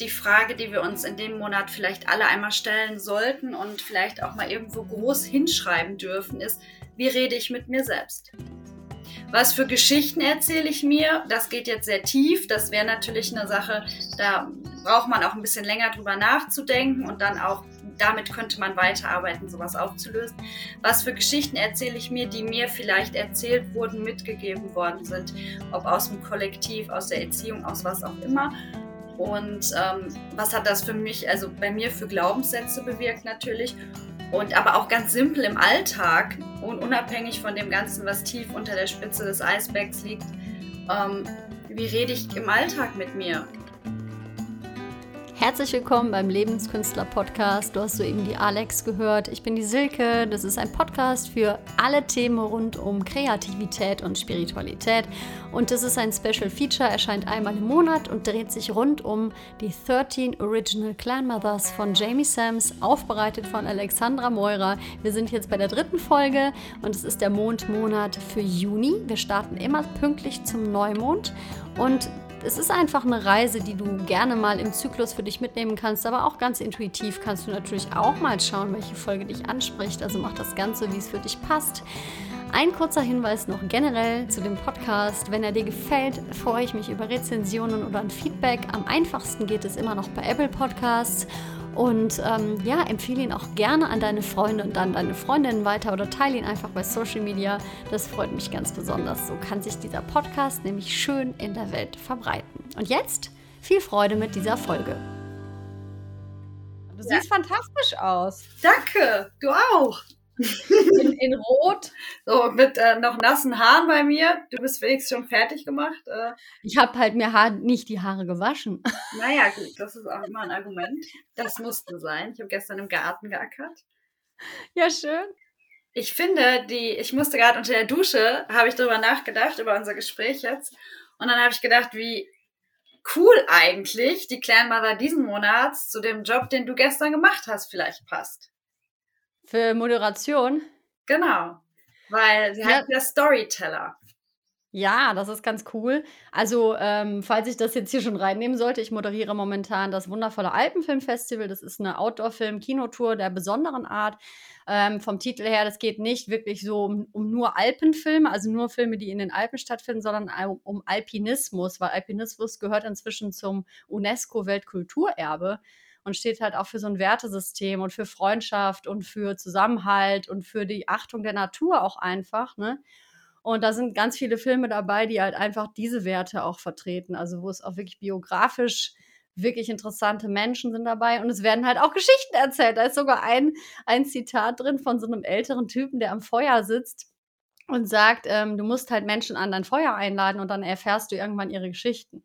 die Frage, die wir uns in dem Monat vielleicht alle einmal stellen sollten und vielleicht auch mal irgendwo groß hinschreiben dürfen, ist, wie rede ich mit mir selbst? Was für Geschichten erzähle ich mir? Das geht jetzt sehr tief. Das wäre natürlich eine Sache, da braucht man auch ein bisschen länger drüber nachzudenken und dann auch damit könnte man weiterarbeiten, sowas aufzulösen. Was für Geschichten erzähle ich mir, die mir vielleicht erzählt wurden, mitgegeben worden sind, ob aus dem Kollektiv, aus der Erziehung, aus was auch immer. Und ähm, was hat das für mich, also bei mir für Glaubenssätze bewirkt natürlich. Und aber auch ganz simpel im Alltag und unabhängig von dem Ganzen, was tief unter der Spitze des Eisbergs liegt. Ähm, wie rede ich im Alltag mit mir? Herzlich willkommen beim Lebenskünstler Podcast. Du hast soeben die Alex gehört. Ich bin die Silke. Das ist ein Podcast für alle Themen rund um Kreativität und Spiritualität. Und das ist ein Special Feature, erscheint einmal im Monat und dreht sich rund um die 13 Original Clan Mothers von Jamie Sams, aufbereitet von Alexandra Meurer. Wir sind jetzt bei der dritten Folge und es ist der Mondmonat für Juni. Wir starten immer pünktlich zum Neumond. Und es ist einfach eine Reise, die du gerne mal im Zyklus für dich mitnehmen kannst, aber auch ganz intuitiv kannst du natürlich auch mal schauen, welche Folge dich anspricht. Also mach das Ganze, wie es für dich passt. Ein kurzer Hinweis noch generell zu dem Podcast. Wenn er dir gefällt, freue ich mich über Rezensionen oder ein Feedback. Am einfachsten geht es immer noch bei Apple Podcasts. Und ähm, ja, empfehle ihn auch gerne an deine Freunde und dann deine Freundinnen weiter oder teile ihn einfach bei Social Media. Das freut mich ganz besonders. So kann sich dieser Podcast nämlich schön in der Welt verbreiten. Und jetzt viel Freude mit dieser Folge. Du siehst ja. fantastisch aus. Danke, du auch. In, in, Rot. So, mit äh, noch nassen Haaren bei mir. Du bist wenigstens schon fertig gemacht. Äh. Ich habe halt mir Haar, nicht die Haare gewaschen. Naja, gut, das ist auch immer ein Argument. Das musste sein. Ich habe gestern im Garten geackert. Ja, schön. Ich finde, die, ich musste gerade unter der Dusche, habe ich darüber nachgedacht, über unser Gespräch jetzt. Und dann habe ich gedacht, wie cool eigentlich die Clan Mother diesen Monats zu dem Job, den du gestern gemacht hast, vielleicht passt. Für Moderation? Genau. Weil sie ja. heißt ja Storyteller. Ja, das ist ganz cool. Also, ähm, falls ich das jetzt hier schon reinnehmen sollte, ich moderiere momentan das wundervolle Alpenfilmfestival. Das ist eine Outdoor-Film-Kinotour der besonderen Art. Ähm, vom Titel her, das geht nicht wirklich so um, um, nur Alpenfilme, also nur Filme, die in den Alpen stattfinden, sondern um, um Alpinismus, weil Alpinismus gehört inzwischen zum UNESCO-Weltkulturerbe und steht halt auch für so ein Wertesystem und für Freundschaft und für Zusammenhalt und für die Achtung der Natur auch einfach, ne? Und da sind ganz viele Filme dabei, die halt einfach diese Werte auch vertreten. Also wo es auch wirklich biografisch wirklich interessante Menschen sind dabei und es werden halt auch Geschichten erzählt. Da ist sogar ein, ein Zitat drin von so einem älteren Typen, der am Feuer sitzt und sagt, ähm, du musst halt Menschen an dein Feuer einladen und dann erfährst du irgendwann ihre Geschichten.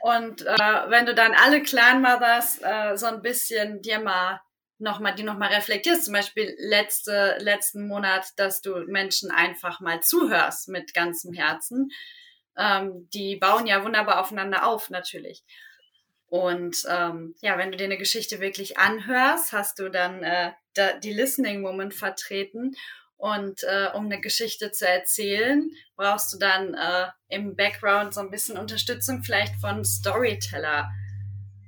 Und äh, wenn du dann alle Clan Mothers äh, so ein bisschen dir mal nochmal, die nochmal reflektierst, zum Beispiel letzte, letzten Monat, dass du Menschen einfach mal zuhörst mit ganzem Herzen. Ähm, die bauen ja wunderbar aufeinander auf, natürlich. Und ähm, ja, wenn du dir eine Geschichte wirklich anhörst, hast du dann äh, die Listening Woman vertreten und äh, um eine Geschichte zu erzählen, brauchst du dann äh, im Background so ein bisschen Unterstützung vielleicht von Storyteller,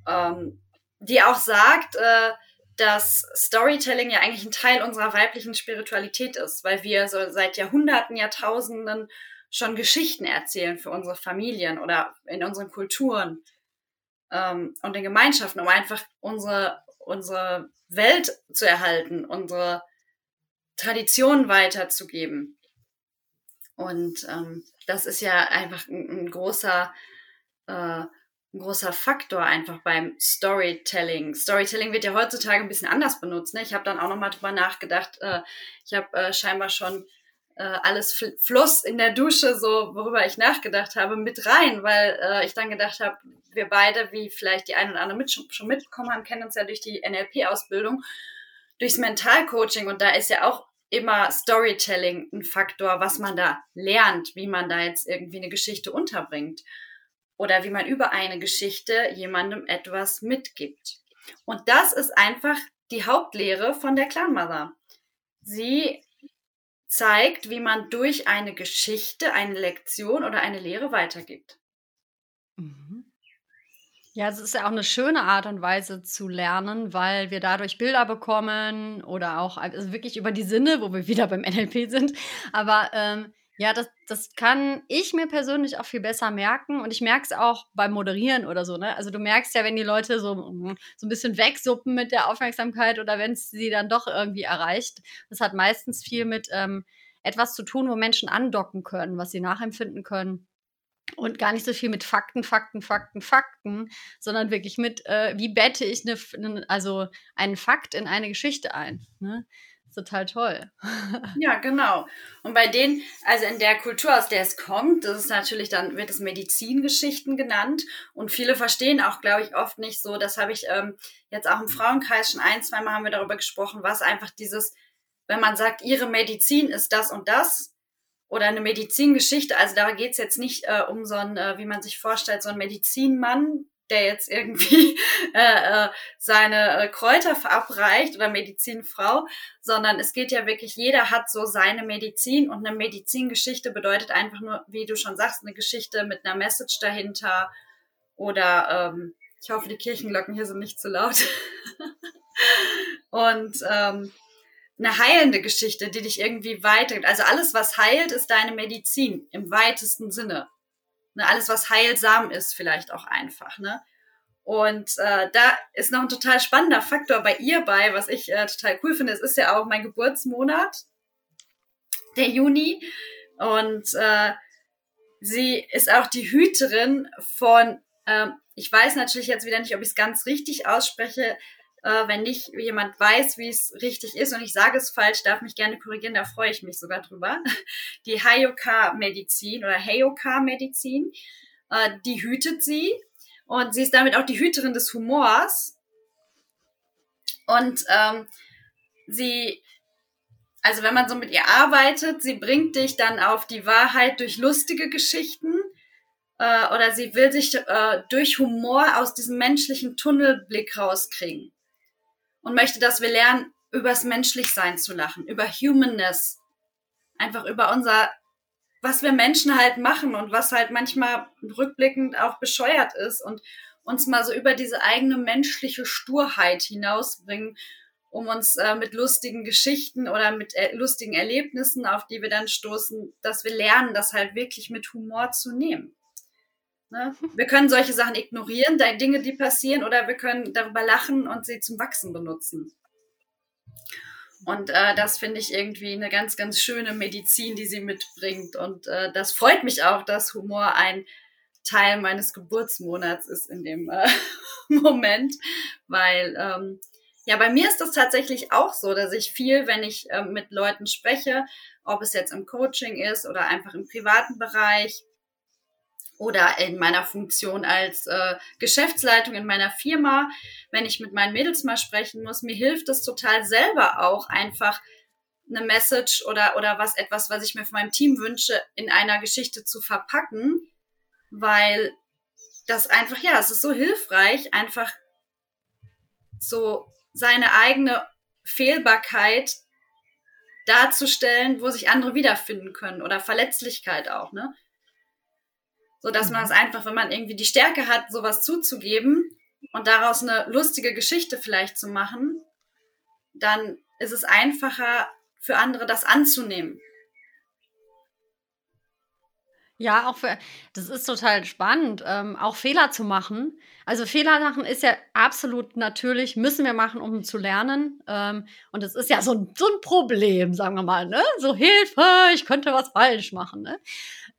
ähm, die auch sagt, äh, dass Storytelling ja eigentlich ein Teil unserer weiblichen Spiritualität ist, weil wir so seit Jahrhunderten, Jahrtausenden schon Geschichten erzählen für unsere Familien oder in unseren Kulturen ähm, und in Gemeinschaften, um einfach unsere, unsere Welt zu erhalten, unsere Tradition weiterzugeben. Und ähm, das ist ja einfach ein, ein großer, äh, ein großer Faktor einfach beim Storytelling. Storytelling wird ja heutzutage ein bisschen anders benutzt. Ne? Ich habe dann auch nochmal drüber nachgedacht. Äh, ich habe äh, scheinbar schon äh, alles fl Fluss in der Dusche, so worüber ich nachgedacht habe, mit rein, weil äh, ich dann gedacht habe, wir beide, wie vielleicht die einen oder anderen mit, schon mitbekommen haben, kennen uns ja durch die NLP-Ausbildung durchs Mentalcoaching und da ist ja auch immer Storytelling ein Faktor, was man da lernt, wie man da jetzt irgendwie eine Geschichte unterbringt oder wie man über eine Geschichte jemandem etwas mitgibt. Und das ist einfach die Hauptlehre von der Clan Mother. Sie zeigt, wie man durch eine Geschichte eine Lektion oder eine Lehre weitergibt. Ja, es ist ja auch eine schöne Art und Weise zu lernen, weil wir dadurch Bilder bekommen oder auch also wirklich über die Sinne, wo wir wieder beim NLP sind. Aber ähm, ja, das, das kann ich mir persönlich auch viel besser merken und ich merke es auch beim Moderieren oder so. Ne? Also du merkst ja, wenn die Leute so, so ein bisschen wegsuppen mit der Aufmerksamkeit oder wenn es sie dann doch irgendwie erreicht. Das hat meistens viel mit ähm, etwas zu tun, wo Menschen andocken können, was sie nachempfinden können und gar nicht so viel mit Fakten, Fakten, Fakten, Fakten, sondern wirklich mit, äh, wie bette ich eine, ne, also einen Fakt in eine Geschichte ein. Ne? total toll. ja, genau. Und bei denen, also in der Kultur, aus der es kommt, das ist natürlich dann, wird es Medizingeschichten genannt. Und viele verstehen auch, glaube ich, oft nicht so. Das habe ich ähm, jetzt auch im Frauenkreis schon ein, zwei Mal haben wir darüber gesprochen, was einfach dieses, wenn man sagt, ihre Medizin ist das und das, oder eine Medizingeschichte. Also da geht es jetzt nicht äh, um so ein, äh, wie man sich vorstellt, so ein Medizinmann, der jetzt irgendwie äh, äh, seine äh, Kräuter verabreicht oder Medizinfrau, sondern es geht ja wirklich, jeder hat so seine Medizin und eine Medizingeschichte bedeutet einfach nur, wie du schon sagst, eine Geschichte mit einer Message dahinter oder ähm, ich hoffe, die Kirchenglocken hier sind nicht zu laut. und ähm, eine heilende Geschichte, die dich irgendwie weitergibt. Also alles, was heilt, ist deine Medizin im weitesten Sinne. Ne, alles, was heilsam ist, vielleicht auch einfach. Ne? Und äh, da ist noch ein total spannender Faktor bei ihr bei, was ich äh, total cool finde. Es ist ja auch mein Geburtsmonat, der Juni. Und äh, sie ist auch die Hüterin von, äh, ich weiß natürlich jetzt wieder nicht, ob ich es ganz richtig ausspreche, äh, wenn nicht jemand weiß, wie es richtig ist und ich sage es falsch, darf mich gerne korrigieren, da freue ich mich sogar drüber. Die Hayoka-Medizin oder Heyoka-Medizin, äh, die hütet sie und sie ist damit auch die Hüterin des Humors. Und ähm, sie, also wenn man so mit ihr arbeitet, sie bringt dich dann auf die Wahrheit durch lustige Geschichten äh, oder sie will sich äh, durch Humor aus diesem menschlichen Tunnelblick rauskriegen und möchte, dass wir lernen, übers Menschlichsein zu lachen, über Humanness, einfach über unser, was wir Menschen halt machen und was halt manchmal rückblickend auch bescheuert ist und uns mal so über diese eigene menschliche Sturheit hinausbringen, um uns äh, mit lustigen Geschichten oder mit äh, lustigen Erlebnissen, auf die wir dann stoßen, dass wir lernen, das halt wirklich mit Humor zu nehmen. Ne? Wir können solche Sachen ignorieren, Dinge, die passieren, oder wir können darüber lachen und sie zum Wachsen benutzen. Und äh, das finde ich irgendwie eine ganz, ganz schöne Medizin, die sie mitbringt. Und äh, das freut mich auch, dass Humor ein Teil meines Geburtsmonats ist in dem äh, Moment, weil ähm, ja, bei mir ist das tatsächlich auch so, dass ich viel, wenn ich äh, mit Leuten spreche, ob es jetzt im Coaching ist oder einfach im privaten Bereich, oder in meiner Funktion als äh, Geschäftsleitung in meiner Firma, wenn ich mit meinen Mädels mal sprechen muss, mir hilft es total selber auch einfach eine Message oder, oder was etwas, was ich mir von meinem Team wünsche, in einer Geschichte zu verpacken, weil das einfach, ja, es ist so hilfreich, einfach so seine eigene Fehlbarkeit darzustellen, wo sich andere wiederfinden können oder Verletzlichkeit auch, ne? So dass man es einfach, wenn man irgendwie die Stärke hat, sowas zuzugeben und daraus eine lustige Geschichte vielleicht zu machen, dann ist es einfacher für andere, das anzunehmen. Ja, auch für, das ist total spannend, ähm, auch Fehler zu machen. Also Fehler machen ist ja absolut natürlich, müssen wir machen, um zu lernen. Ähm, und es ist ja so ein, so ein Problem, sagen wir mal, ne? So Hilfe, ich könnte was falsch machen, ne?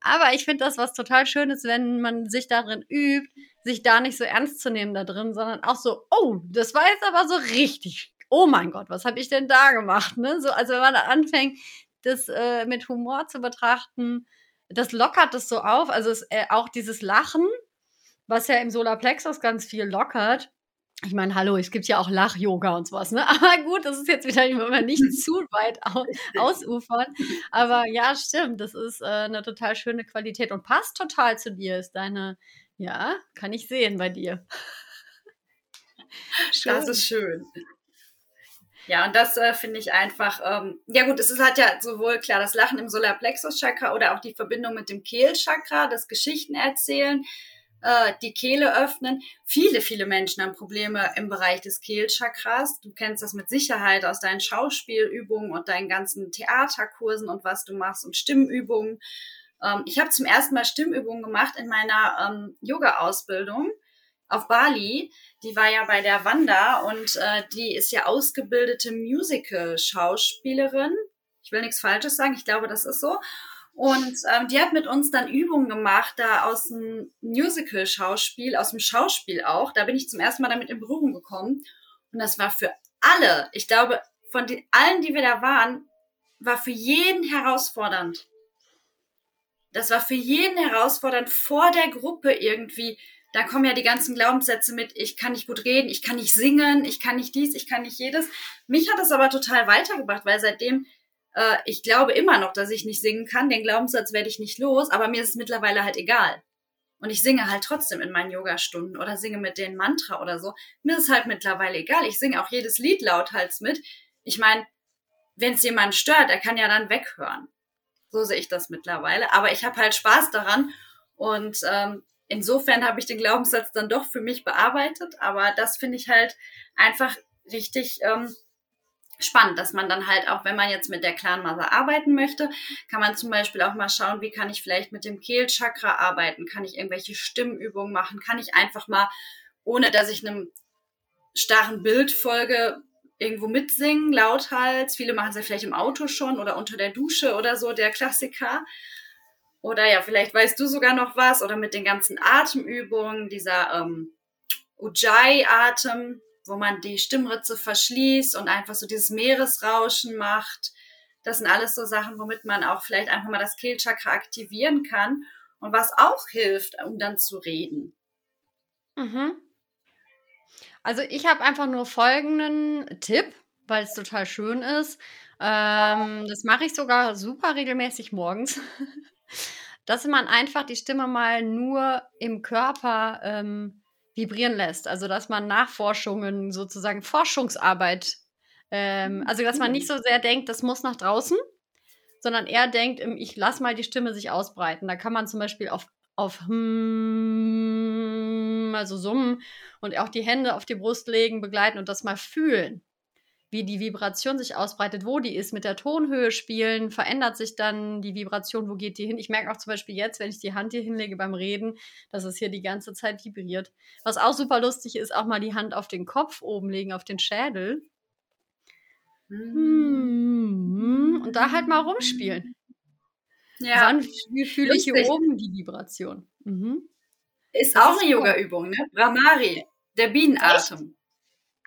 Aber ich finde das was total Schönes, wenn man sich darin übt, sich da nicht so ernst zu nehmen da drin, sondern auch so, oh, das war jetzt aber so richtig. Oh mein Gott, was habe ich denn da gemacht? Ne? So, also wenn man da anfängt, das äh, mit Humor zu betrachten, das lockert das so auf. Also es, äh, auch dieses Lachen, was ja im Solarplexus ganz viel lockert, ich meine, hallo, es gibt ja auch Lach-Yoga und sowas, ne? Aber gut, das ist jetzt wieder immer nicht zu weit aus, ausufern. Aber ja, stimmt, das ist äh, eine total schöne Qualität und passt total zu dir, ist deine, ja, kann ich sehen bei dir. Schön. Das ist schön. Ja, und das äh, finde ich einfach, ähm, ja gut, es ist, hat ja sowohl klar das Lachen im Solarplexus-Chakra oder auch die Verbindung mit dem Kehlchakra, das Geschichten erzählen äh, die Kehle öffnen. Viele, viele Menschen haben Probleme im Bereich des Kehlchakras. Du kennst das mit Sicherheit aus deinen Schauspielübungen und deinen ganzen Theaterkursen und was du machst und Stimmübungen. Ähm, ich habe zum ersten Mal Stimmübungen gemacht in meiner ähm, Yoga-Ausbildung auf Bali. Die war ja bei der Wanda und äh, die ist ja ausgebildete Musical-Schauspielerin. Ich will nichts Falsches sagen, ich glaube, das ist so. Und ähm, die hat mit uns dann Übungen gemacht, da aus dem Musical-Schauspiel, aus dem Schauspiel auch. Da bin ich zum ersten Mal damit in Berührung gekommen. Und das war für alle, ich glaube, von den allen, die wir da waren, war für jeden herausfordernd. Das war für jeden herausfordernd, vor der Gruppe irgendwie. Da kommen ja die ganzen Glaubenssätze mit, ich kann nicht gut reden, ich kann nicht singen, ich kann nicht dies, ich kann nicht jedes. Mich hat das aber total weitergebracht, weil seitdem äh, ich glaube immer noch, dass ich nicht singen kann. Den Glaubenssatz werde ich nicht los, aber mir ist es mittlerweile halt egal. Und ich singe halt trotzdem in meinen Yogastunden oder singe mit denen Mantra oder so. Mir ist es halt mittlerweile egal. Ich singe auch jedes Lied lauthals mit. Ich meine, wenn es jemand stört, er kann ja dann weghören. So sehe ich das mittlerweile. Aber ich habe halt Spaß daran und ähm, insofern habe ich den Glaubenssatz dann doch für mich bearbeitet. Aber das finde ich halt einfach richtig ähm, spannend, dass man dann halt auch, wenn man jetzt mit der Clan Mother arbeiten möchte, kann man zum Beispiel auch mal schauen, wie kann ich vielleicht mit dem Kehlchakra arbeiten, kann ich irgendwelche Stimmübungen machen, kann ich einfach mal, ohne dass ich einem starren Bild folge, irgendwo mitsingen, lauthals. Viele machen es ja vielleicht im Auto schon oder unter der Dusche oder so, der Klassiker. Oder ja, vielleicht weißt du sogar noch was oder mit den ganzen Atemübungen, dieser ähm, Ujjayi-Atem, wo man die Stimmritze verschließt und einfach so dieses Meeresrauschen macht. Das sind alles so Sachen, womit man auch vielleicht einfach mal das Kehlchakra aktivieren kann und was auch hilft, um dann zu reden. Mhm. Also ich habe einfach nur folgenden Tipp, weil es total schön ist. Ähm, das mache ich sogar super regelmäßig morgens. dass man einfach die Stimme mal nur im Körper ähm, vibrieren lässt. Also dass man Nachforschungen, sozusagen Forschungsarbeit, ähm, also dass man nicht so sehr denkt, das muss nach draußen, sondern eher denkt, ich lasse mal die Stimme sich ausbreiten. Da kann man zum Beispiel auf, auf hm, also summen und auch die Hände auf die Brust legen, begleiten und das mal fühlen wie die Vibration sich ausbreitet, wo die ist, mit der Tonhöhe spielen, verändert sich dann die Vibration, wo geht die hin. Ich merke auch zum Beispiel jetzt, wenn ich die Hand hier hinlege beim Reden, dass es hier die ganze Zeit vibriert. Was auch super lustig ist, auch mal die Hand auf den Kopf oben legen, auf den Schädel. Mhm. Und da halt mal rumspielen. Ja. Wann fühle ich hier oben die Vibration? Mhm. Ist das auch ist eine Yoga-Übung, ne? Brahmari, der Bienenatem.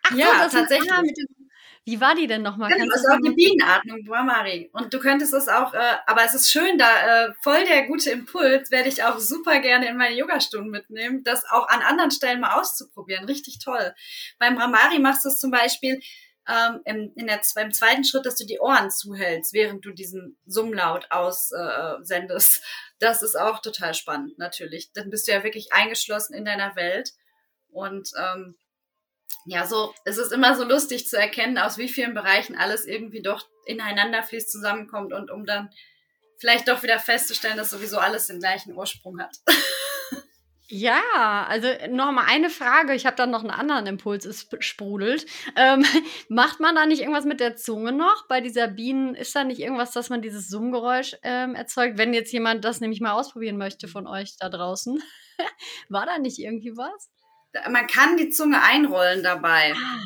Ach ja, so, tatsächlich. Ist, ah, mit dem wie war die denn nochmal? Genau, das ist auch die Bienenatmung, Brahmari. Und du könntest es auch, äh, aber es ist schön, da äh, voll der gute Impuls, werde ich auch super gerne in meine Yogastunden mitnehmen, das auch an anderen Stellen mal auszuprobieren. Richtig toll. Beim Brahmari machst du es zum Beispiel ähm, im, in der, beim zweiten Schritt, dass du die Ohren zuhältst, während du diesen Summlaut aussendest. Äh, das ist auch total spannend, natürlich. Dann bist du ja wirklich eingeschlossen in deiner Welt. Und ähm, ja, so, es ist immer so lustig zu erkennen, aus wie vielen Bereichen alles irgendwie doch ineinander fließt, zusammenkommt und um dann vielleicht doch wieder festzustellen, dass sowieso alles den gleichen Ursprung hat. Ja, also noch mal eine Frage. Ich habe dann noch einen anderen Impuls, es sprudelt. Ähm, macht man da nicht irgendwas mit der Zunge noch? Bei dieser Bienen ist da nicht irgendwas, dass man dieses Summgeräusch ähm, erzeugt? Wenn jetzt jemand das nämlich mal ausprobieren möchte von euch da draußen, war da nicht irgendwie was? Man kann die Zunge einrollen dabei ah.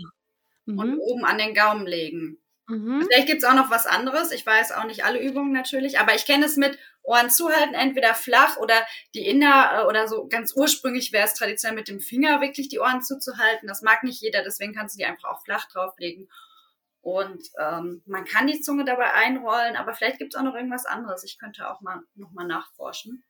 mhm. und oben an den Gaumen legen. Mhm. Vielleicht gibt's auch noch was anderes. Ich weiß auch nicht alle Übungen natürlich, aber ich kenne es mit Ohren zuhalten, entweder flach oder die Inner äh, oder so ganz ursprünglich wäre es traditionell mit dem Finger wirklich die Ohren zuzuhalten. Das mag nicht jeder, deswegen kannst du die einfach auch flach drauflegen. Und ähm, man kann die Zunge dabei einrollen, aber vielleicht gibt's auch noch irgendwas anderes. Ich könnte auch mal nochmal nachforschen.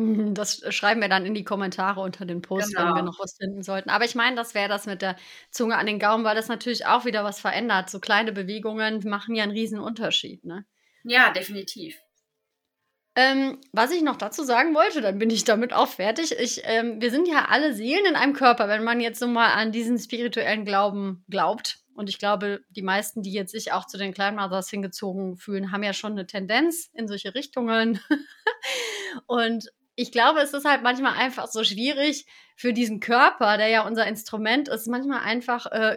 Das schreiben wir dann in die Kommentare unter den Post, wenn wir genau. noch was finden sollten. Aber ich meine, das wäre das mit der Zunge an den Gaumen, weil das natürlich auch wieder was verändert. So kleine Bewegungen machen ja einen riesen Unterschied, ne? Ja, definitiv. Ähm, was ich noch dazu sagen wollte, dann bin ich damit auch fertig. Ich, ähm, wir sind ja alle Seelen in einem Körper, wenn man jetzt so mal an diesen spirituellen Glauben glaubt. Und ich glaube, die meisten, die jetzt sich auch zu den Kleinmothers hingezogen fühlen, haben ja schon eine Tendenz in solche Richtungen. Und ich glaube, es ist halt manchmal einfach so schwierig für diesen Körper, der ja unser Instrument ist, manchmal einfach äh,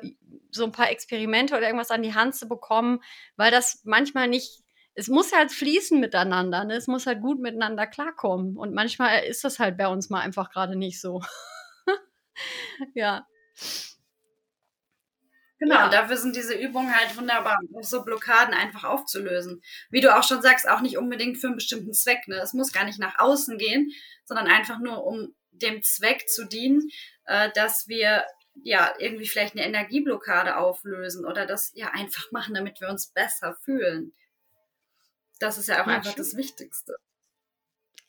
so ein paar Experimente oder irgendwas an die Hand zu bekommen, weil das manchmal nicht, es muss halt fließen miteinander, ne? es muss halt gut miteinander klarkommen. Und manchmal ist das halt bei uns mal einfach gerade nicht so. ja. Genau, ja. dafür sind diese Übungen halt wunderbar, um so Blockaden einfach aufzulösen. Wie du auch schon sagst, auch nicht unbedingt für einen bestimmten Zweck. Ne? Es muss gar nicht nach außen gehen, sondern einfach nur um dem Zweck zu dienen, äh, dass wir ja irgendwie vielleicht eine Energieblockade auflösen oder das ja einfach machen, damit wir uns besser fühlen. Das ist ja auch ja, einfach das Wichtigste.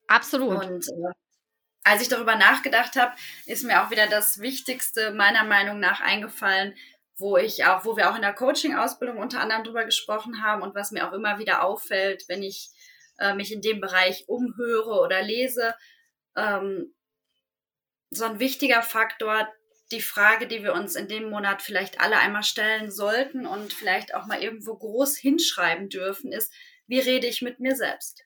Absolut. Und äh, als ich darüber nachgedacht habe, ist mir auch wieder das Wichtigste meiner Meinung nach eingefallen, wo ich auch, wo wir auch in der Coaching-Ausbildung unter anderem drüber gesprochen haben und was mir auch immer wieder auffällt, wenn ich äh, mich in dem Bereich umhöre oder lese. Ähm, so ein wichtiger Faktor, die Frage, die wir uns in dem Monat vielleicht alle einmal stellen sollten und vielleicht auch mal irgendwo groß hinschreiben dürfen, ist, wie rede ich mit mir selbst?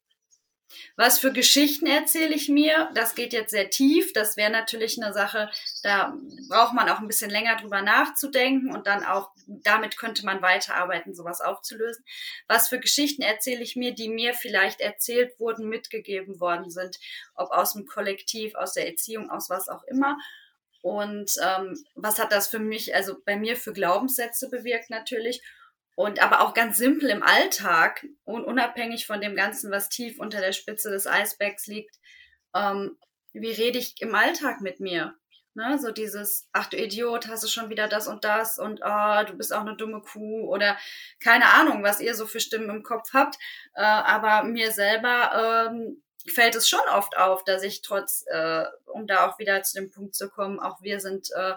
Was für Geschichten erzähle ich mir? Das geht jetzt sehr tief. Das wäre natürlich eine Sache, da braucht man auch ein bisschen länger drüber nachzudenken und dann auch, damit könnte man weiterarbeiten, sowas aufzulösen. Was für Geschichten erzähle ich mir, die mir vielleicht erzählt wurden, mitgegeben worden sind, ob aus dem Kollektiv, aus der Erziehung, aus was auch immer. Und ähm, was hat das für mich, also bei mir für Glaubenssätze bewirkt natürlich und aber auch ganz simpel im Alltag und unabhängig von dem Ganzen, was tief unter der Spitze des Eisbergs liegt, ähm, wie rede ich im Alltag mit mir? Ne? So dieses, ach du Idiot, hast du schon wieder das und das und oh, du bist auch eine dumme Kuh oder keine Ahnung, was ihr so für Stimmen im Kopf habt. Äh, aber mir selber ähm, fällt es schon oft auf, dass ich trotz, äh, um da auch wieder zu dem Punkt zu kommen, auch wir sind äh,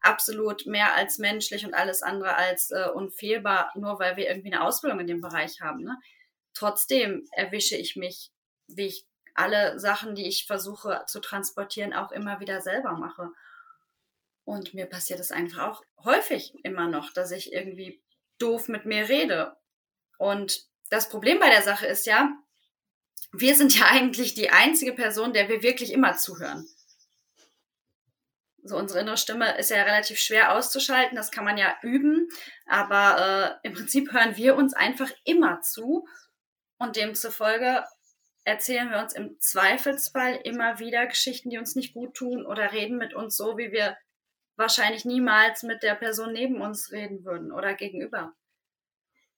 absolut mehr als menschlich und alles andere als äh, unfehlbar, nur weil wir irgendwie eine Ausbildung in dem Bereich haben. Ne? Trotzdem erwische ich mich, wie ich alle Sachen, die ich versuche zu transportieren, auch immer wieder selber mache. Und mir passiert es einfach auch häufig immer noch, dass ich irgendwie doof mit mir rede. Und das Problem bei der Sache ist ja, wir sind ja eigentlich die einzige Person, der wir wirklich immer zuhören. So unsere innere Stimme ist ja relativ schwer auszuschalten, das kann man ja üben, aber äh, im Prinzip hören wir uns einfach immer zu und demzufolge erzählen wir uns im Zweifelsfall immer wieder Geschichten, die uns nicht gut tun oder reden mit uns so, wie wir wahrscheinlich niemals mit der Person neben uns reden würden oder gegenüber.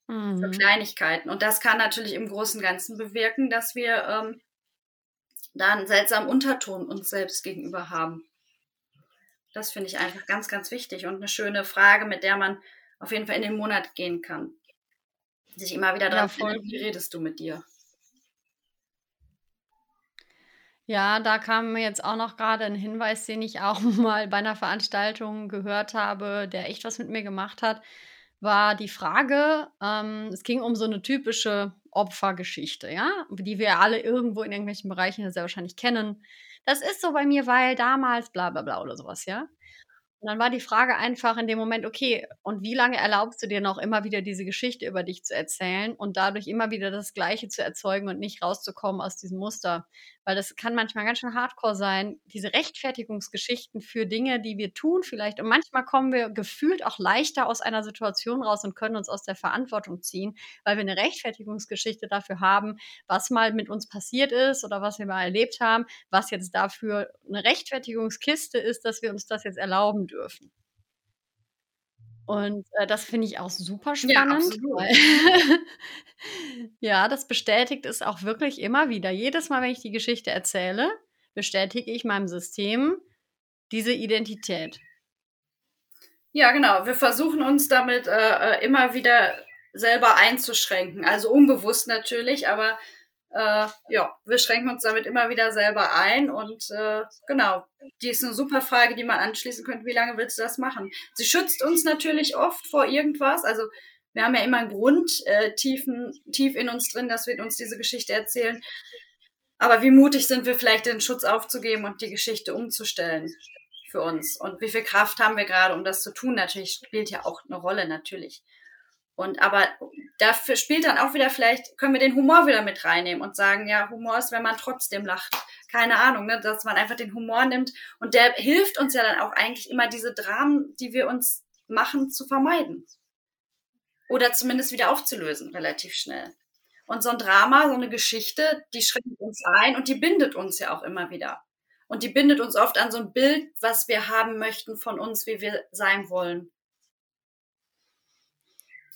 Mhm. Für Kleinigkeiten. Und das kann natürlich im Großen und Ganzen bewirken, dass wir ähm, da einen seltsamen Unterton uns selbst gegenüber haben. Das finde ich einfach ganz, ganz wichtig und eine schöne Frage, mit der man auf jeden Fall in den Monat gehen kann. Sich immer wieder daran ja, erinnern, wie redest du mit dir? Ja, da kam mir jetzt auch noch gerade ein Hinweis, den ich auch mal bei einer Veranstaltung gehört habe, der echt was mit mir gemacht hat, war die Frage, ähm, es ging um so eine typische Opfergeschichte, ja, die wir alle irgendwo in irgendwelchen Bereichen sehr wahrscheinlich kennen das ist so bei mir, weil damals bla bla bla oder sowas, ja. Und dann war die Frage einfach in dem Moment, okay, und wie lange erlaubst du dir noch immer wieder diese Geschichte über dich zu erzählen und dadurch immer wieder das Gleiche zu erzeugen und nicht rauszukommen aus diesem Muster? Weil das kann manchmal ganz schön hardcore sein, diese Rechtfertigungsgeschichten für Dinge, die wir tun vielleicht. Und manchmal kommen wir gefühlt auch leichter aus einer Situation raus und können uns aus der Verantwortung ziehen, weil wir eine Rechtfertigungsgeschichte dafür haben, was mal mit uns passiert ist oder was wir mal erlebt haben, was jetzt dafür eine Rechtfertigungskiste ist, dass wir uns das jetzt erlauben dürfen. Und äh, das finde ich auch super spannend. Ja, ja, das bestätigt es auch wirklich immer wieder. Jedes Mal, wenn ich die Geschichte erzähle, bestätige ich meinem System diese Identität. Ja, genau. Wir versuchen uns damit äh, äh immer wieder selber einzuschränken. Also unbewusst natürlich, aber äh, ja, wir schränken uns damit immer wieder selber ein und äh, genau, die ist eine super Frage, die man anschließen könnte. Wie lange willst du das machen? Sie schützt uns natürlich oft vor irgendwas. Also wir haben ja immer einen Grund äh, tiefen, tief in uns drin, dass wir uns diese Geschichte erzählen. Aber wie mutig sind wir vielleicht, den Schutz aufzugeben und die Geschichte umzustellen für uns? Und wie viel Kraft haben wir gerade, um das zu tun? Natürlich spielt ja auch eine Rolle, natürlich. Und aber dafür spielt dann auch wieder vielleicht, können wir den Humor wieder mit reinnehmen und sagen, ja, Humor ist, wenn man trotzdem lacht. Keine Ahnung, ne? dass man einfach den Humor nimmt. Und der hilft uns ja dann auch eigentlich immer diese Dramen, die wir uns machen, zu vermeiden. Oder zumindest wieder aufzulösen, relativ schnell. Und so ein Drama, so eine Geschichte, die schränkt uns ein und die bindet uns ja auch immer wieder. Und die bindet uns oft an so ein Bild, was wir haben möchten von uns, wie wir sein wollen.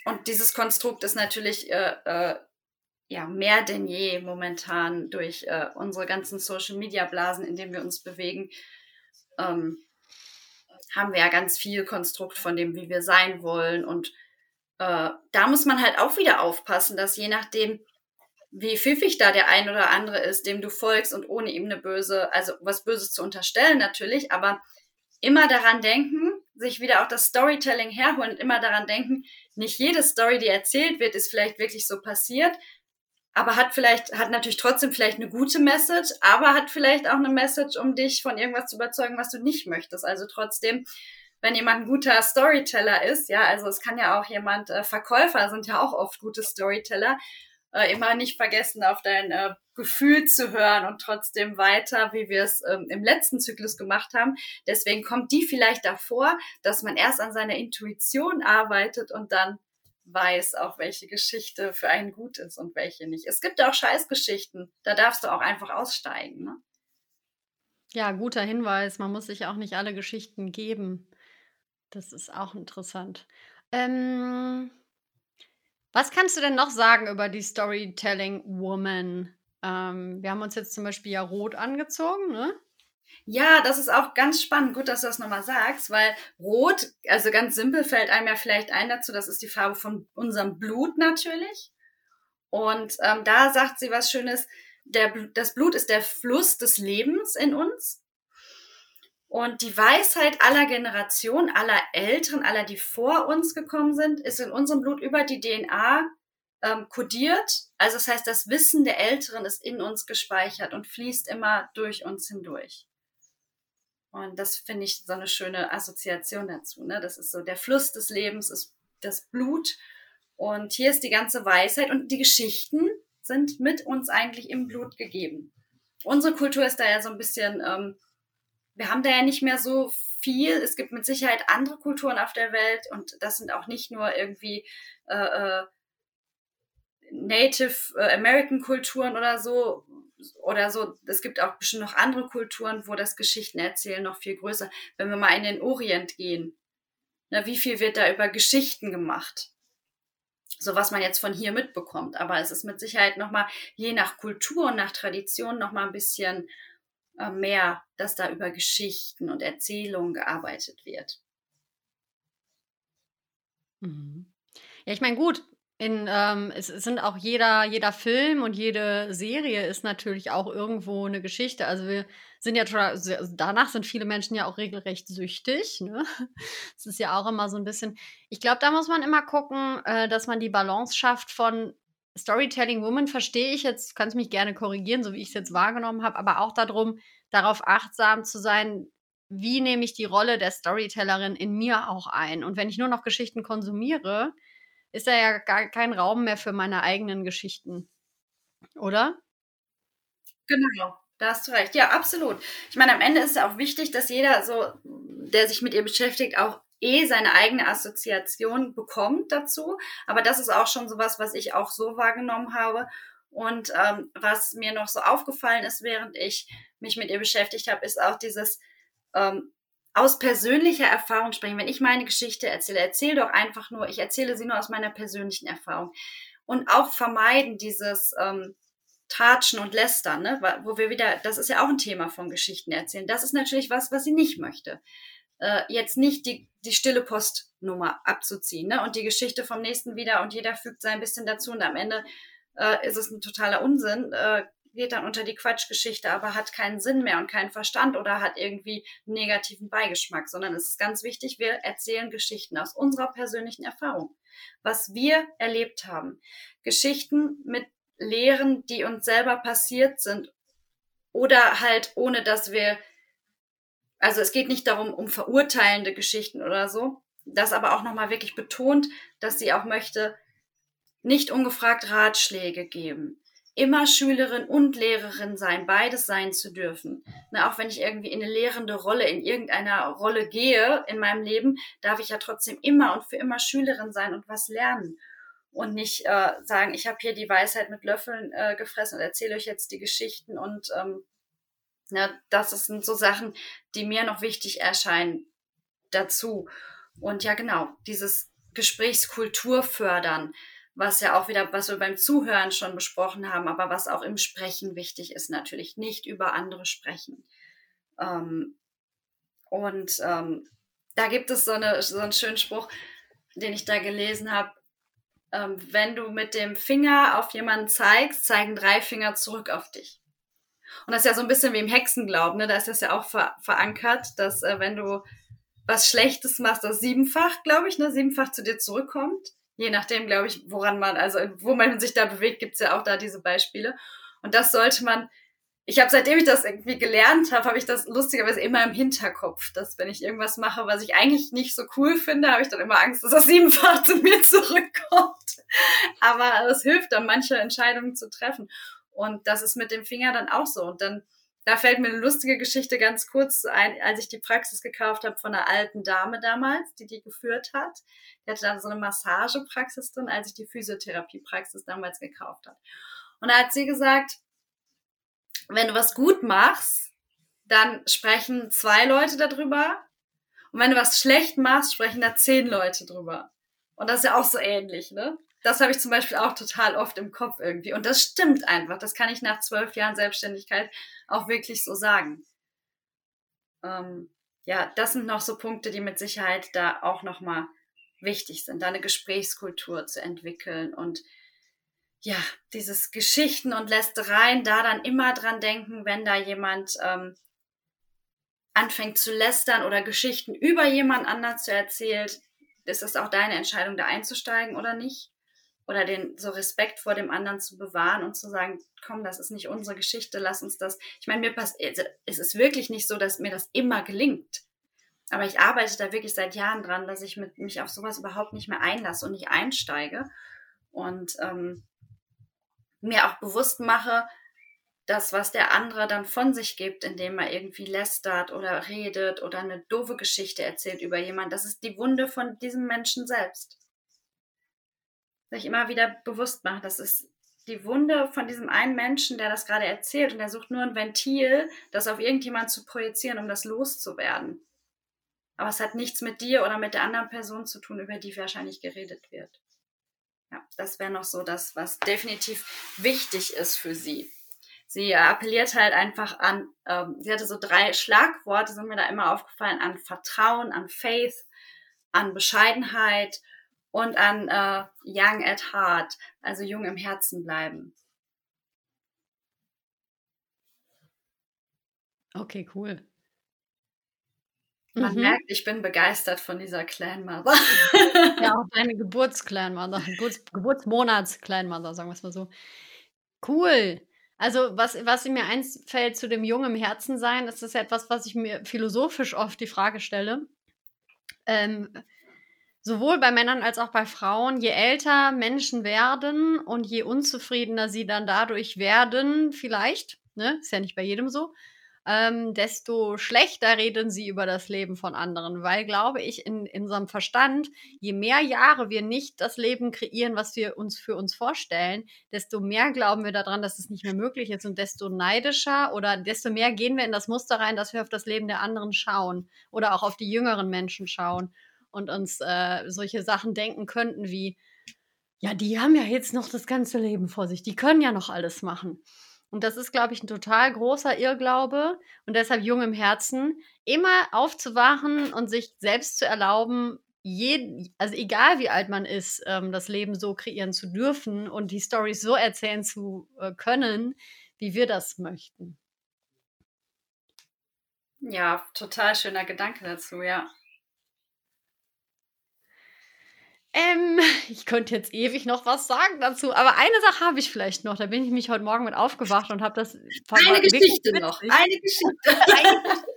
Und dieses Konstrukt ist natürlich äh, äh, ja mehr denn je momentan durch äh, unsere ganzen Social Media Blasen, in denen wir uns bewegen, ähm, haben wir ja ganz viel Konstrukt von dem, wie wir sein wollen. Und äh, da muss man halt auch wieder aufpassen, dass je nachdem, wie pfiffig da der ein oder andere ist, dem du folgst und ohne ihm eine böse, also was Böses zu unterstellen natürlich, aber immer daran denken, sich wieder auch das Storytelling herholen und immer daran denken, nicht jede Story, die erzählt wird, ist vielleicht wirklich so passiert, aber hat vielleicht, hat natürlich trotzdem vielleicht eine gute Message, aber hat vielleicht auch eine Message, um dich von irgendwas zu überzeugen, was du nicht möchtest. Also trotzdem, wenn jemand ein guter Storyteller ist, ja, also es kann ja auch jemand, äh, Verkäufer sind ja auch oft gute Storyteller, äh, immer nicht vergessen, auf dein äh, Gefühl zu hören und trotzdem weiter, wie wir es ähm, im letzten Zyklus gemacht haben. Deswegen kommt die vielleicht davor, dass man erst an seiner Intuition arbeitet und dann weiß, auch welche Geschichte für einen gut ist und welche nicht. Es gibt auch Scheißgeschichten, da darfst du auch einfach aussteigen. Ne? Ja, guter Hinweis. Man muss sich auch nicht alle Geschichten geben. Das ist auch interessant. Ähm, was kannst du denn noch sagen über die Storytelling Woman? Ähm, wir haben uns jetzt zum Beispiel ja rot angezogen, ne? Ja, das ist auch ganz spannend. Gut, dass du das nochmal sagst, weil Rot, also ganz simpel, fällt einem ja vielleicht ein dazu, das ist die Farbe von unserem Blut natürlich. Und ähm, da sagt sie was Schönes, der, das Blut ist der Fluss des Lebens in uns. Und die Weisheit aller Generationen, aller Älteren, aller, die vor uns gekommen sind, ist in unserem Blut über die DNA ähm, kodiert. Also das heißt, das Wissen der Älteren ist in uns gespeichert und fließt immer durch uns hindurch. Und das finde ich so eine schöne Assoziation dazu. Ne? Das ist so der Fluss des Lebens, ist das Blut. Und hier ist die ganze Weisheit und die Geschichten sind mit uns eigentlich im Blut gegeben. Unsere Kultur ist da ja so ein bisschen, ähm, wir haben da ja nicht mehr so viel. Es gibt mit Sicherheit andere Kulturen auf der Welt und das sind auch nicht nur irgendwie äh, äh, Native äh, American Kulturen oder so, oder so, es gibt auch bestimmt noch andere Kulturen, wo das Geschichtenerzählen noch viel größer. Wenn wir mal in den Orient gehen, na, wie viel wird da über Geschichten gemacht? So was man jetzt von hier mitbekommt. Aber es ist mit Sicherheit nochmal, je nach Kultur und nach Tradition, nochmal ein bisschen äh, mehr, dass da über Geschichten und Erzählungen gearbeitet wird. Mhm. Ja, ich meine, gut, in, ähm, es sind auch jeder, jeder Film und jede Serie ist natürlich auch irgendwo eine Geschichte. Also wir sind ja also danach sind viele Menschen ja auch regelrecht süchtig. Ne? Das ist ja auch immer so ein bisschen. Ich glaube, da muss man immer gucken, äh, dass man die Balance schafft von Storytelling Woman verstehe ich jetzt, kannst mich gerne korrigieren, so wie ich es jetzt wahrgenommen habe, aber auch darum, darauf achtsam zu sein, wie nehme ich die Rolle der Storytellerin in mir auch ein. Und wenn ich nur noch Geschichten konsumiere, ist da ja gar kein Raum mehr für meine eigenen Geschichten. Oder? Genau, da hast du recht. Ja, absolut. Ich meine, am Ende ist es auch wichtig, dass jeder so, der sich mit ihr beschäftigt, auch eh seine eigene Assoziation bekommt dazu. Aber das ist auch schon sowas, was ich auch so wahrgenommen habe. Und ähm, was mir noch so aufgefallen ist, während ich mich mit ihr beschäftigt habe, ist auch dieses ähm, aus persönlicher Erfahrung sprechen. Wenn ich meine Geschichte erzähle, erzähle doch einfach nur, ich erzähle sie nur aus meiner persönlichen Erfahrung. Und auch vermeiden dieses ähm, Tratschen und Lästern, ne? wo wir wieder, das ist ja auch ein Thema von Geschichten erzählen. Das ist natürlich was, was sie nicht möchte. Äh, jetzt nicht die, die stille Postnummer abzuziehen ne? und die Geschichte vom nächsten wieder und jeder fügt sein bisschen dazu und am Ende äh, ist es ein totaler Unsinn. Äh, geht dann unter die Quatschgeschichte, aber hat keinen Sinn mehr und keinen Verstand oder hat irgendwie negativen Beigeschmack, sondern es ist ganz wichtig, wir erzählen Geschichten aus unserer persönlichen Erfahrung, was wir erlebt haben. Geschichten mit Lehren, die uns selber passiert sind oder halt ohne, dass wir, also es geht nicht darum, um verurteilende Geschichten oder so, das aber auch nochmal wirklich betont, dass sie auch möchte, nicht ungefragt Ratschläge geben. Immer Schülerin und Lehrerin sein, beides sein zu dürfen. Na, auch wenn ich irgendwie in eine lehrende Rolle, in irgendeiner Rolle gehe in meinem Leben, darf ich ja trotzdem immer und für immer Schülerin sein und was lernen. Und nicht äh, sagen, ich habe hier die Weisheit mit Löffeln äh, gefressen und erzähle euch jetzt die Geschichten und ähm, na, das sind so Sachen, die mir noch wichtig erscheinen dazu. Und ja, genau, dieses Gesprächskultur fördern, was ja auch wieder, was wir beim Zuhören schon besprochen haben, aber was auch im Sprechen wichtig ist, natürlich nicht über andere sprechen. Ähm, und ähm, da gibt es so, eine, so einen schönen Spruch, den ich da gelesen habe. Ähm, wenn du mit dem Finger auf jemanden zeigst, zeigen drei Finger zurück auf dich. Und das ist ja so ein bisschen wie im Hexenglauben, ne? da ist das ja auch ver verankert, dass äh, wenn du was Schlechtes machst, das siebenfach, glaube ich, ne, siebenfach zu dir zurückkommt. Je nachdem, glaube ich, woran man, also wo man sich da bewegt, gibt's ja auch da diese Beispiele. Und das sollte man, ich habe seitdem ich das irgendwie gelernt habe, habe ich das lustigerweise immer im Hinterkopf, dass wenn ich irgendwas mache, was ich eigentlich nicht so cool finde, habe ich dann immer Angst, dass das siebenfach zu mir zurückkommt. Aber es hilft dann, manche Entscheidungen zu treffen. Und das ist mit dem Finger dann auch so. Und dann da fällt mir eine lustige Geschichte ganz kurz ein, als ich die Praxis gekauft habe von einer alten Dame damals, die die geführt hat. Die hatte dann so eine Massagepraxis drin, als ich die Physiotherapiepraxis damals gekauft habe. Und da hat sie gesagt, wenn du was gut machst, dann sprechen zwei Leute darüber. Und wenn du was schlecht machst, sprechen da zehn Leute drüber. Und das ist ja auch so ähnlich, ne? Das habe ich zum Beispiel auch total oft im Kopf irgendwie. Und das stimmt einfach. Das kann ich nach zwölf Jahren Selbstständigkeit auch wirklich so sagen. Ähm, ja, das sind noch so Punkte, die mit Sicherheit da auch nochmal wichtig sind, da eine Gesprächskultur zu entwickeln und ja, dieses Geschichten und Lästereien, da dann immer dran denken, wenn da jemand ähm, anfängt zu lästern oder Geschichten über jemand anders zu erzählen, ist es auch deine Entscheidung, da einzusteigen oder nicht oder den so Respekt vor dem anderen zu bewahren und zu sagen, komm, das ist nicht unsere Geschichte, lass uns das. Ich meine, mir passt, also, es ist wirklich nicht so, dass mir das immer gelingt. Aber ich arbeite da wirklich seit Jahren dran, dass ich mit, mich auf sowas überhaupt nicht mehr einlasse und nicht einsteige. Und ähm, mir auch bewusst mache, das, was der andere dann von sich gibt, indem er irgendwie lästert oder redet oder eine doofe Geschichte erzählt über jemanden, das ist die Wunde von diesem Menschen selbst sich immer wieder bewusst mache, das ist die Wunde von diesem einen Menschen, der das gerade erzählt und der sucht nur ein Ventil, das auf irgendjemand zu projizieren, um das loszuwerden. Aber es hat nichts mit dir oder mit der anderen Person zu tun, über die wahrscheinlich geredet wird. Ja, das wäre noch so das, was definitiv wichtig ist für sie. Sie appelliert halt einfach an, ähm, sie hatte so drei Schlagworte, sind mir da immer aufgefallen, an Vertrauen, an Faith, an Bescheidenheit und an äh, Young at Heart, also jung im Herzen bleiben. Okay, cool. Man mhm. merkt, ich bin begeistert von dieser Clanmother. ja, auch deine Geburts-Clanmother, Geburts Geburtsmonats-Clanmother, sagen wir es mal so. Cool. Also, was, was mir einfällt zu dem jungen im Herzen sein, ist das etwas, was ich mir philosophisch oft die Frage stelle. Ähm, sowohl bei Männern als auch bei Frauen, je älter Menschen werden und je unzufriedener sie dann dadurch werden, vielleicht, ne, ist ja nicht bei jedem so, ähm, desto schlechter reden sie über das Leben von anderen. Weil, glaube ich, in, in unserem Verstand, je mehr Jahre wir nicht das Leben kreieren, was wir uns für uns vorstellen, desto mehr glauben wir daran, dass es nicht mehr möglich ist und desto neidischer oder desto mehr gehen wir in das Muster rein, dass wir auf das Leben der anderen schauen oder auch auf die jüngeren Menschen schauen und uns äh, solche Sachen denken könnten wie, ja, die haben ja jetzt noch das ganze Leben vor sich, die können ja noch alles machen. Und das ist, glaube ich, ein total großer Irrglaube und deshalb jung im Herzen, immer aufzuwachen und sich selbst zu erlauben, jeden, also egal wie alt man ist, ähm, das Leben so kreieren zu dürfen und die Stories so erzählen zu äh, können, wie wir das möchten. Ja, total schöner Gedanke dazu, ja. Ähm, ich könnte jetzt ewig noch was sagen dazu, aber eine Sache habe ich vielleicht noch. Da bin ich mich heute Morgen mit aufgewacht und habe das. Eine Geschichte noch. Eine Geschichte.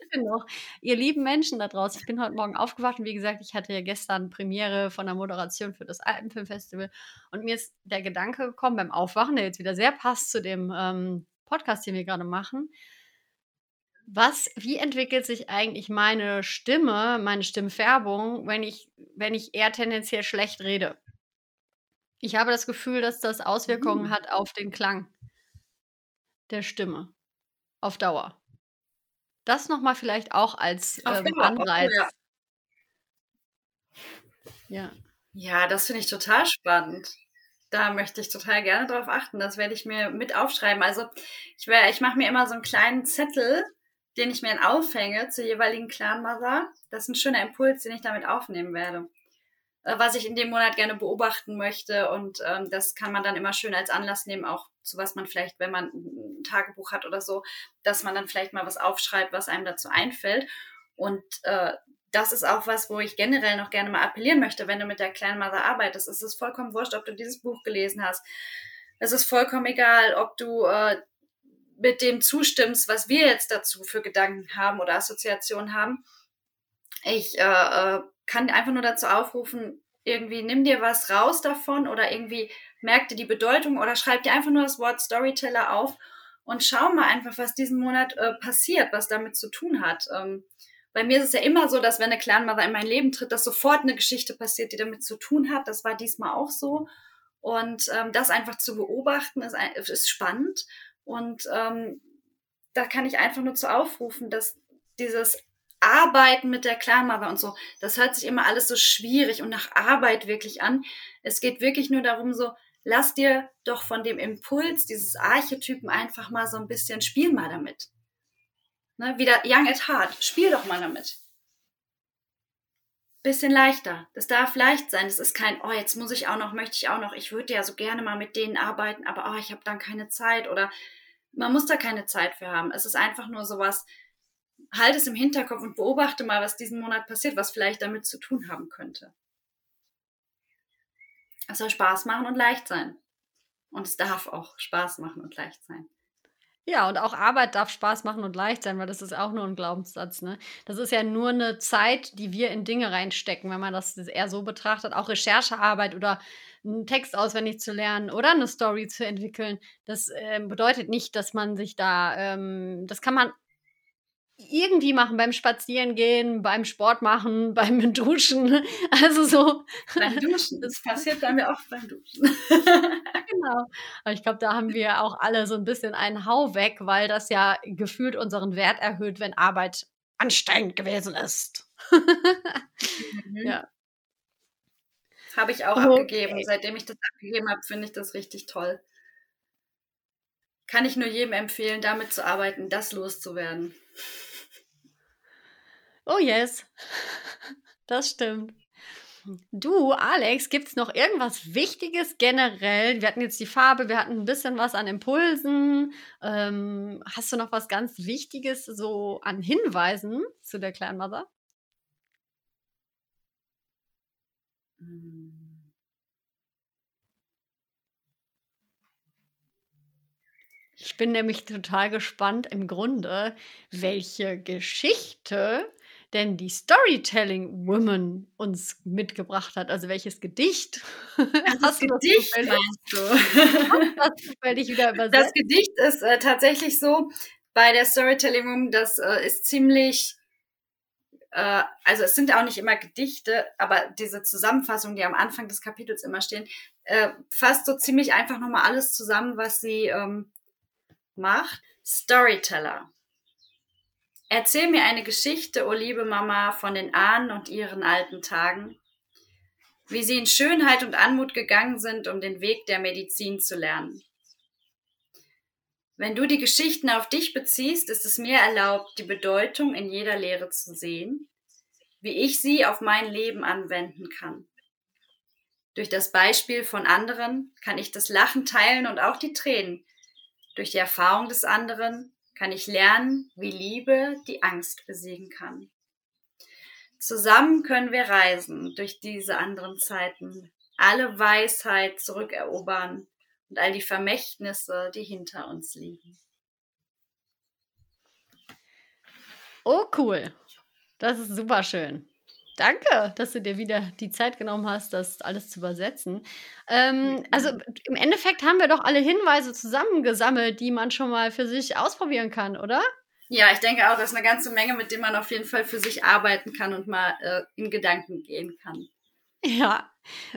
bisschen noch. Ihr lieben Menschen da draußen, ich bin heute Morgen aufgewacht und wie gesagt, ich hatte ja gestern Premiere von der Moderation für das Alpenfilmfestival und mir ist der Gedanke gekommen beim Aufwachen, der jetzt wieder sehr passt zu dem ähm, Podcast, den wir gerade machen. Was, wie entwickelt sich eigentlich meine Stimme, meine Stimmfärbung, wenn ich, wenn ich eher tendenziell schlecht rede? Ich habe das Gefühl, dass das Auswirkungen mhm. hat auf den Klang der Stimme auf Dauer. Das nochmal vielleicht auch als ähm, Anreiz. Ja. ja. Ja, das finde ich total spannend. Da möchte ich total gerne drauf achten. Das werde ich mir mit aufschreiben. Also ich, ich mache mir immer so einen kleinen Zettel, den ich mir dann aufhänge zur jeweiligen Clan Mother. Das ist ein schöner Impuls, den ich damit aufnehmen werde. Äh, was ich in dem Monat gerne beobachten möchte. Und ähm, das kann man dann immer schön als Anlass nehmen, auch zu was man vielleicht, wenn man ein Tagebuch hat oder so, dass man dann vielleicht mal was aufschreibt, was einem dazu einfällt. Und äh, das ist auch was, wo ich generell noch gerne mal appellieren möchte, wenn du mit der kleinen Mother arbeitest. Es ist vollkommen wurscht, ob du dieses Buch gelesen hast. Es ist vollkommen egal, ob du äh, mit dem zustimmst, was wir jetzt dazu für Gedanken haben oder Assoziationen haben. Ich äh, äh kann einfach nur dazu aufrufen, irgendwie nimm dir was raus davon oder irgendwie merk dir die Bedeutung oder schreib dir einfach nur das Wort Storyteller auf und schau mal einfach, was diesen Monat äh, passiert, was damit zu tun hat. Ähm, bei mir ist es ja immer so, dass wenn eine Clanmother in mein Leben tritt, dass sofort eine Geschichte passiert, die damit zu tun hat. Das war diesmal auch so. Und ähm, das einfach zu beobachten, ist, ist spannend. Und ähm, da kann ich einfach nur zu aufrufen, dass dieses Arbeiten mit der Clanmother und so, das hört sich immer alles so schwierig und nach Arbeit wirklich an. Es geht wirklich nur darum, so, lass dir doch von dem Impuls dieses Archetypen einfach mal so ein bisschen, spiel mal damit. Ne, wieder Young at Heart, spiel doch mal damit. Bisschen leichter. Das darf leicht sein. Das ist kein, oh, jetzt muss ich auch noch, möchte ich auch noch, ich würde ja so gerne mal mit denen arbeiten, aber oh, ich habe dann keine Zeit oder man muss da keine Zeit für haben. Es ist einfach nur sowas, halt es im Hinterkopf und beobachte mal, was diesen Monat passiert, was vielleicht damit zu tun haben könnte. Es soll Spaß machen und leicht sein. Und es darf auch Spaß machen und leicht sein. Ja, und auch Arbeit darf Spaß machen und leicht sein, weil das ist auch nur ein Glaubenssatz. Ne? Das ist ja nur eine Zeit, die wir in Dinge reinstecken, wenn man das eher so betrachtet. Auch Recherchearbeit oder einen Text auswendig zu lernen oder eine Story zu entwickeln. Das äh, bedeutet nicht, dass man sich da, ähm, das kann man irgendwie machen beim Spazierengehen, beim Sport machen, beim Duschen. Also so. Beim Duschen. Das passiert bei mir auch beim Duschen. genau. Aber ich glaube, da haben wir auch alle so ein bisschen einen Hau weg, weil das ja gefühlt unseren Wert erhöht, wenn Arbeit anstrengend gewesen ist. mhm. Ja. Habe ich auch okay. abgegeben. Seitdem ich das abgegeben habe, finde ich das richtig toll. Kann ich nur jedem empfehlen, damit zu arbeiten, das loszuwerden. Oh yes, das stimmt. Du, Alex, gibt es noch irgendwas Wichtiges generell? Wir hatten jetzt die Farbe, wir hatten ein bisschen was an Impulsen. Ähm, hast du noch was ganz Wichtiges so an Hinweisen zu der Clan Mother? Ich bin nämlich total gespannt im Grunde, welche Geschichte denn die Storytelling Woman uns mitgebracht hat. Also welches Gedicht das hast du Gedicht das zufällig, das zufällig wieder übersetzt? Das Gedicht ist äh, tatsächlich so bei der Storytelling Woman, das äh, ist ziemlich äh, also es sind auch nicht immer Gedichte, aber diese Zusammenfassung, die am Anfang des Kapitels immer stehen, äh, fasst so ziemlich einfach nochmal alles zusammen, was sie ähm, macht. Storyteller. Erzähl mir eine Geschichte, o oh liebe Mama, von den Ahnen und ihren alten Tagen, wie sie in Schönheit und Anmut gegangen sind, um den Weg der Medizin zu lernen. Wenn du die Geschichten auf dich beziehst, ist es mir erlaubt, die Bedeutung in jeder Lehre zu sehen, wie ich sie auf mein Leben anwenden kann. Durch das Beispiel von anderen kann ich das Lachen teilen und auch die Tränen. Durch die Erfahrung des anderen kann ich lernen, wie Liebe die Angst besiegen kann. Zusammen können wir reisen durch diese anderen Zeiten, alle Weisheit zurückerobern und all die Vermächtnisse, die hinter uns liegen. Oh, cool. Das ist super schön. Danke, dass du dir wieder die Zeit genommen hast, das alles zu übersetzen. Ähm, also im Endeffekt haben wir doch alle Hinweise zusammengesammelt, die man schon mal für sich ausprobieren kann, oder? Ja, ich denke auch, das ist eine ganze Menge, mit dem man auf jeden Fall für sich arbeiten kann und mal äh, in Gedanken gehen kann. Ja,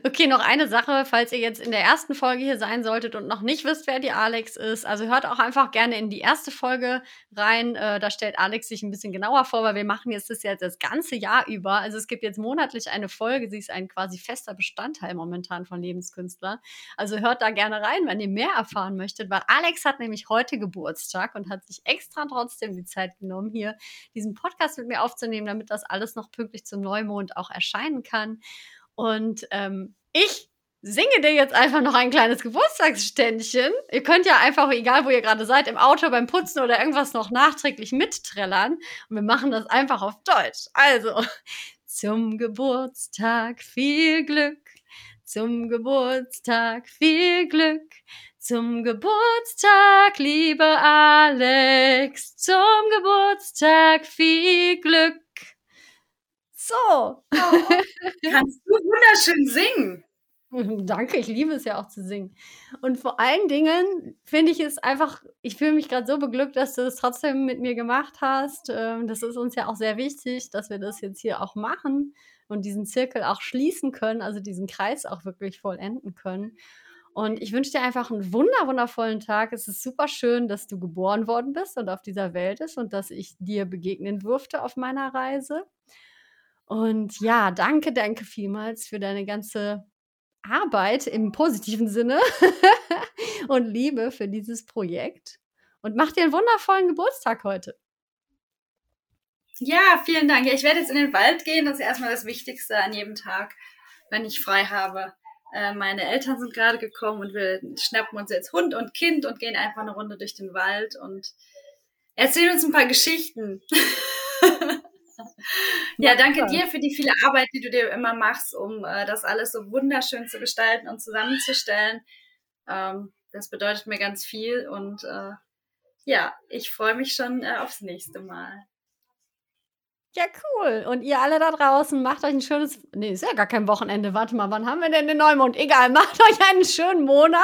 Okay, noch eine Sache, falls ihr jetzt in der ersten Folge hier sein solltet und noch nicht wisst, wer die Alex ist. Also hört auch einfach gerne in die erste Folge rein. Äh, da stellt Alex sich ein bisschen genauer vor, weil wir machen jetzt das jetzt das ganze Jahr über. Also es gibt jetzt monatlich eine Folge. Sie ist ein quasi fester Bestandteil momentan von Lebenskünstler. Also hört da gerne rein, wenn ihr mehr erfahren möchtet, weil Alex hat nämlich heute Geburtstag und hat sich extra trotzdem die Zeit genommen, hier diesen Podcast mit mir aufzunehmen, damit das alles noch pünktlich zum Neumond auch erscheinen kann. Und ähm, ich singe dir jetzt einfach noch ein kleines Geburtstagsständchen. Ihr könnt ja einfach, egal wo ihr gerade seid, im Auto, beim Putzen oder irgendwas noch nachträglich mitträllern. Und wir machen das einfach auf Deutsch. Also, zum Geburtstag viel Glück. Zum Geburtstag viel Glück. Zum Geburtstag, liebe Alex. Zum Geburtstag viel Glück. So. Oh, kannst du wunderschön singen. Danke, ich liebe es ja auch zu singen. Und vor allen Dingen finde ich es einfach, ich fühle mich gerade so beglückt, dass du es trotzdem mit mir gemacht hast. Ähm, das ist uns ja auch sehr wichtig, dass wir das jetzt hier auch machen und diesen Zirkel auch schließen können, also diesen Kreis auch wirklich vollenden können. Und ich wünsche dir einfach einen wunder, wundervollen Tag. Es ist super schön, dass du geboren worden bist und auf dieser Welt ist und dass ich dir begegnen durfte auf meiner Reise. Und ja, danke, danke vielmals für deine ganze Arbeit im positiven Sinne und Liebe für dieses Projekt. Und mach dir einen wundervollen Geburtstag heute. Ja, vielen Dank. ich werde jetzt in den Wald gehen. Das ist erstmal das Wichtigste an jedem Tag, wenn ich frei habe. Äh, meine Eltern sind gerade gekommen und wir schnappen uns jetzt Hund und Kind und gehen einfach eine Runde durch den Wald und erzählen uns ein paar Geschichten. Ja, danke dir für die viele Arbeit, die du dir immer machst, um äh, das alles so wunderschön zu gestalten und zusammenzustellen. Ähm, das bedeutet mir ganz viel und äh, ja, ich freue mich schon äh, aufs nächste Mal. Ja, cool. Und ihr alle da draußen, macht euch ein schönes. Nee, ist ja gar kein Wochenende. Warte mal, wann haben wir denn den Neumond? Egal, macht euch einen schönen Monat.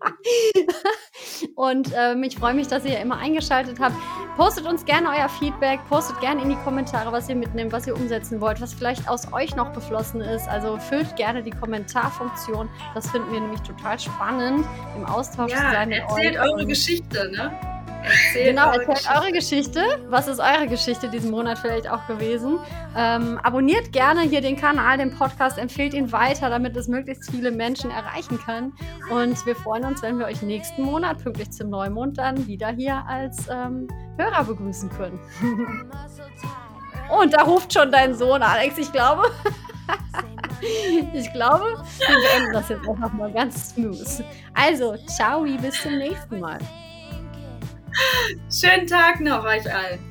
und ähm, ich freue mich, dass ihr immer eingeschaltet habt. Postet uns gerne euer Feedback, postet gerne in die Kommentare, was ihr mitnehmt, was ihr umsetzen wollt, was vielleicht aus euch noch geflossen ist. Also füllt gerne die Kommentarfunktion. Das finden wir nämlich total spannend, im Austausch ja, zu sein. Erzählt eure Geschichte, ne? Erzählt genau, eure erzählt Geschichte. eure Geschichte. Was ist eure Geschichte diesen Monat vielleicht auch gewesen? Ähm, abonniert gerne hier den Kanal, den Podcast, empfehlt ihn weiter, damit es möglichst viele Menschen erreichen kann. Und wir freuen uns, wenn wir euch nächsten Monat pünktlich zum Neumond dann wieder hier als ähm, Hörer begrüßen können. Und da ruft schon dein Sohn, Alex, ich glaube. ich glaube, wir beenden das jetzt einfach mal ganz smooth. Also, ciao, bis zum nächsten Mal. Schönen Tag noch euch allen.